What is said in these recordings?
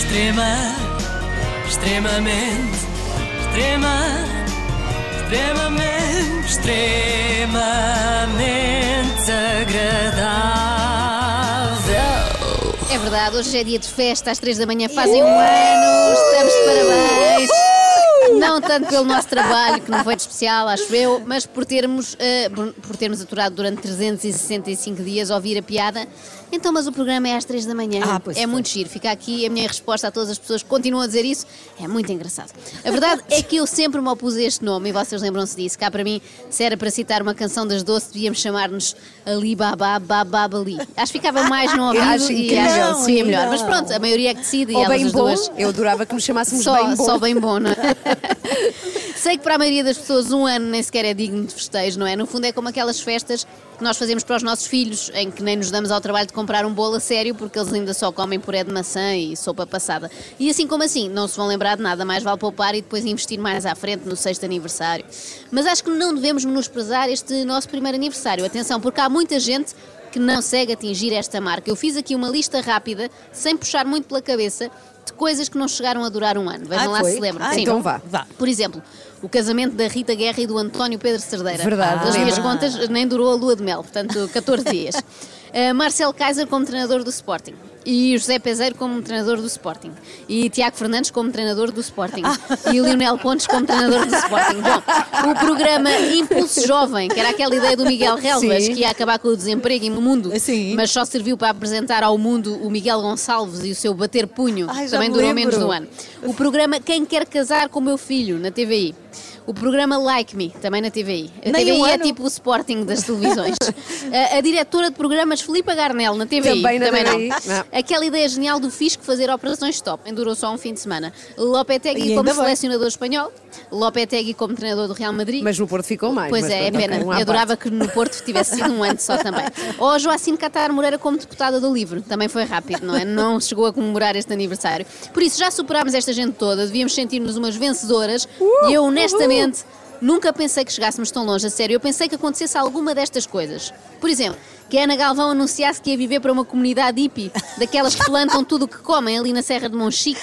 Extrema, extremamente, extrema, extremamente, extremamente agradável. É verdade, hoje é dia de festa, às três da manhã fazem um ano, estamos de parabéns. Não tanto pelo nosso trabalho, que não foi de especial, acho eu, mas por termos, eh, por- termos aturado durante 365 dias ouvir a piada. Então, mas o programa é às três da manhã. Ah, pois é foi. muito giro. Fica aqui a minha resposta a todas as pessoas que continuam a dizer isso. É muito engraçado. A verdade é que eu sempre me opus a este nome, e vocês lembram-se disso. Cá para mim, se era para citar uma canção das Doce, devíamos chamar-nos Ali Babá Bababali. Acho que ficava mais no ouvido Acho e incrível, acho que seria sim. melhor. Mas pronto, a maioria é que decide e Ou elas bem as bom, duas. eu adorava que nos chamássemos Só bem bom. só bem bom, não é? Sei que para a maioria das pessoas um ano nem sequer é digno de festejo, não é? No fundo é como aquelas festas que nós fazemos para os nossos filhos, em que nem nos damos ao trabalho de comprar um bolo a sério porque eles ainda só comem puré de maçã e sopa passada. E assim como assim, não se vão lembrar de nada, mais vale poupar e depois investir mais à frente no sexto aniversário. Mas acho que não devemos menosprezar este nosso primeiro aniversário. Atenção, porque há muita gente que não consegue atingir esta marca. Eu fiz aqui uma lista rápida, sem puxar muito pela cabeça, de coisas que não chegaram a durar um ano. Vejam Ah, lá foi? se lembram. Ah, Sim. então vá. Vá. Por exemplo, o casamento da Rita Guerra e do António Pedro Cerdeira. Verdade, Das minhas lembro. contas, nem durou a lua de mel, portanto, 14 dias. Uh, Marcel Kaiser como treinador do Sporting. E José Peseiro como treinador do Sporting. E Tiago Fernandes como treinador do Sporting. E o Lionel Pontes como treinador do Sporting. Bom, o programa Impulso Jovem, que era aquela ideia do Miguel Relvas, Sim. que ia acabar com o desemprego no mundo, Sim. mas só serviu para apresentar ao mundo o Miguel Gonçalves e o seu bater punho, Ai, também me durou lembro. menos de um ano. O programa Quem Quer Casar com o Meu Filho, na TVI. O programa Like Me, também na TVI. A Nem TVI um é ano. tipo o Sporting das televisões. a, a diretora de programas Filipa Garnel, na TVI. Também na não. TVI. Não. Aquela ideia genial do Fisco fazer operações stop. Durou só um fim de semana. Lopetegui como bem. selecionador espanhol. Lopetegui como treinador do Real Madrid. Mas no Porto ficou mais. Pois é, é pena. Eu adorava parte. que no Porto tivesse sido um ano só também. Ou a Joacine Catar Moreira como deputada do Livro. Também foi rápido, não é? Não chegou a comemorar este aniversário. Por isso, já superámos esta gente toda, devíamos sentir-nos umas vencedoras e eu, honestamente. aliens. Nunca pensei que chegássemos tão longe, a sério. Eu pensei que acontecesse alguma destas coisas. Por exemplo, que a Ana Galvão anunciasse que ia viver para uma comunidade hippie, daquelas que plantam tudo o que comem ali na Serra de Monchique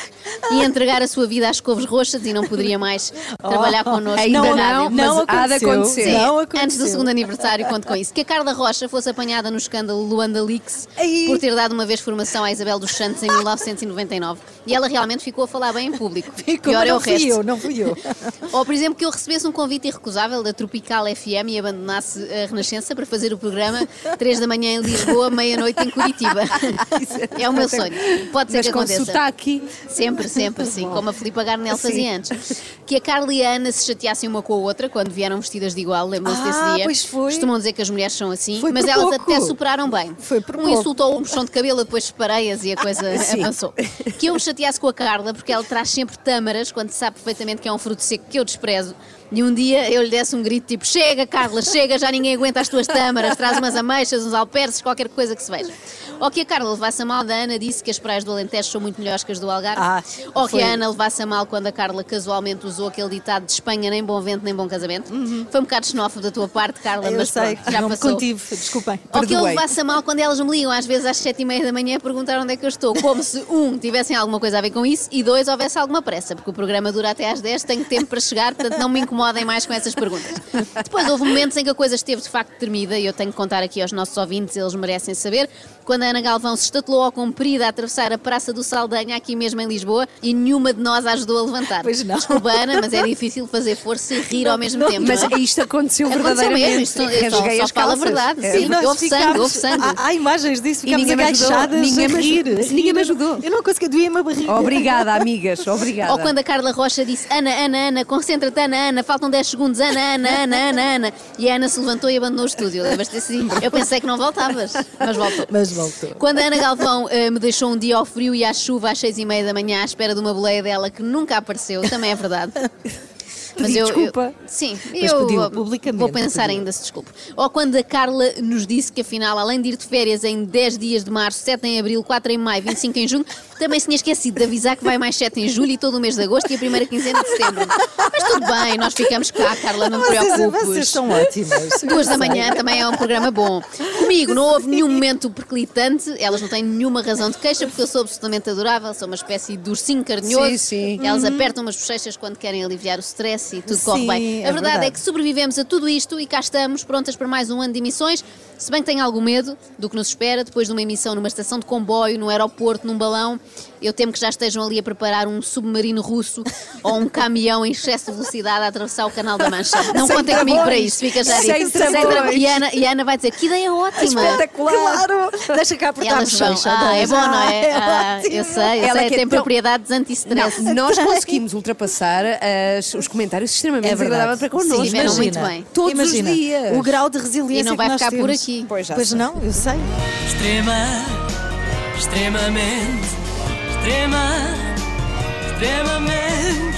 e entregar a sua vida às couves roxas e não poderia mais trabalhar connosco Ainda não, mas Não há de acontecer. Sim. Não aconteceu. Antes do segundo aniversário, conto com isso. Que a Carla Rocha fosse apanhada no escândalo Luanda Leaks Ai. por ter dado uma vez formação à Isabel dos Santos em 1999. E ela realmente ficou a falar bem em público. Ficou, Pior é o não fui resto. eu, não fui eu. Ou, por exemplo, que eu recebesse um convite irrecusável da Tropical FM e abandonasse a Renascença para fazer o programa 3 da manhã em Lisboa, meia-noite em Curitiba. É o meu sonho. Pode ser Mas que com aconteça. sotaque. Sempre, sempre, sim, como a Filipa Garnel fazia antes. Que a Carla e a Ana se chateassem uma com a outra quando vieram vestidas de igual, lembram-se Ah, desse dia? pois foi. Costumam dizer que as mulheres são assim, Foi mas elas pouco. até superaram bem. Foi por um pouco. insulto ou um puxão de cabelo, depois separei-as e a coisa Sim. avançou. Que eu me chateasse com a Carla, porque ela traz sempre tâmaras, quando sabe perfeitamente que é um fruto seco que eu desprezo. E um dia eu lhe desse um grito tipo: Chega, Carla, chega, já ninguém aguenta as tuas tâmaras, traz umas ameixas, uns alperces, qualquer coisa que se veja. Ou que a Carla levasse a mal da Ana, disse que as praias do Alentejo são muito melhores que as do Algarve. Ah, Ou que foi. a Ana levasse a mal quando a Carla casualmente usou aquele ditado de Espanha nem bom vento nem bom casamento. Foi um bocado xenófobo da tua parte, Carla, Uhum. Eu mas sei, pronto, já não passou. contive, desculpem. Ou que eu levasse a mal quando elas me ligam, às vezes às sete e meia da manhã, a perguntar onde é que eu estou. Como se, um, tivessem alguma coisa a ver com isso e dois, houvesse alguma pressa, porque o programa dura até às 10, tenho tempo para chegar, portanto não me incomodem mais com essas perguntas. Depois houve momentos em que a coisa esteve de facto tremida e eu tenho que contar aqui aos nossos ouvintes, eles merecem saber, quando a Ana Galvão se estatelou ao comprido a atravessar a Praça do Saldanha, aqui mesmo em Lisboa, e nenhuma de nós a ajudou a levantar. Pois não. Desculpa, Ana, mas é difícil fazer força e rir ao mesmo tempo. Mas não é? isto aconteceu Aconteceu verdadeiramente. mesmo, isto- eu só- só as falo a verdade, É. sim. Houve sangue, houve sangue. Há, há imagens disso, ficámos ninguém me ajudou, agachadas ninguém a me rir. ninguém me ajudou. Eu não consegui, doía-me a barriga. Obrigada, amigas. Obrigada. Ou quando a Carla Rocha disse Ana, Ana, Ana, concentra-te, Ana, Ana, faltam 10 segundos, Ana, Ana, Ana, Ana, Ana. E a Ana se levantou e abandonou o estúdio. Lembras-te assim? Eu pensei que não voltavas, mas voltou. Mas voltou. Quando a Ana Galvão eh, me deixou um dia ao frio e à chuva às seis e meia da manhã à espera de uma boleia dela que nunca apareceu, também é verdade. Mas eu, desculpa. eu- sim, Mas eu pediu publicamente, vou pensar pediu. ainda se desculpe. Ou quando a Carla nos disse que afinal, além de ir de férias em 10 dias de março, 7 em abril, 4 em maio, 25 em junho, também se tinha esquecido de avisar que vai mais 7 em julho e todo o mês de agosto e a primeira quinzena de setembro. Mas tudo bem, nós ficamos cá, Carla, não te preocupes. vocês são ótimas. Duas da manhã também é um programa bom. Comigo não houve nenhum momento perclitante, elas não têm nenhuma razão de queixa, porque eu sou absolutamente adorável, sou uma espécie de ursinho carinhoso. Sim, sim. Elas apertam umas bochechas quando querem aliviar o stress e tudo corre Sim, bem. A é verdade, verdade. é que sobrevivemos a tudo isto e cá estamos, prontas para mais um ano de emissões. Se bem que tenho algum medo do que nos espera depois de uma emissão numa estação de comboio, no aeroporto, num balão, eu temo que já estejam ali a preparar um submarino russo ou um caminhão em excesso de velocidade a atravessar o Canal da Mancha. Não Sem contem comigo para isso, fica já Sem dito. travões. E a Ana, e Ana vai dizer que ideia ótima. Espetacular. Claro! Deixa cá a elas vão, ah, é bom, não é? É Ah, eu sei, eu Ela sei, é tem não. propriedades anti-stress. Nós conseguimos ultrapassar as- os comentários extremamente É verdade. desagradáveis para connosco. Sim, tiveram muito Imagina, bem. Todos os imagina, dias. O grau de resiliência E não vai ficar por aqui. Pois Pois não, eu sei. Extrema, extremamente, extrema, extremamente, extremamente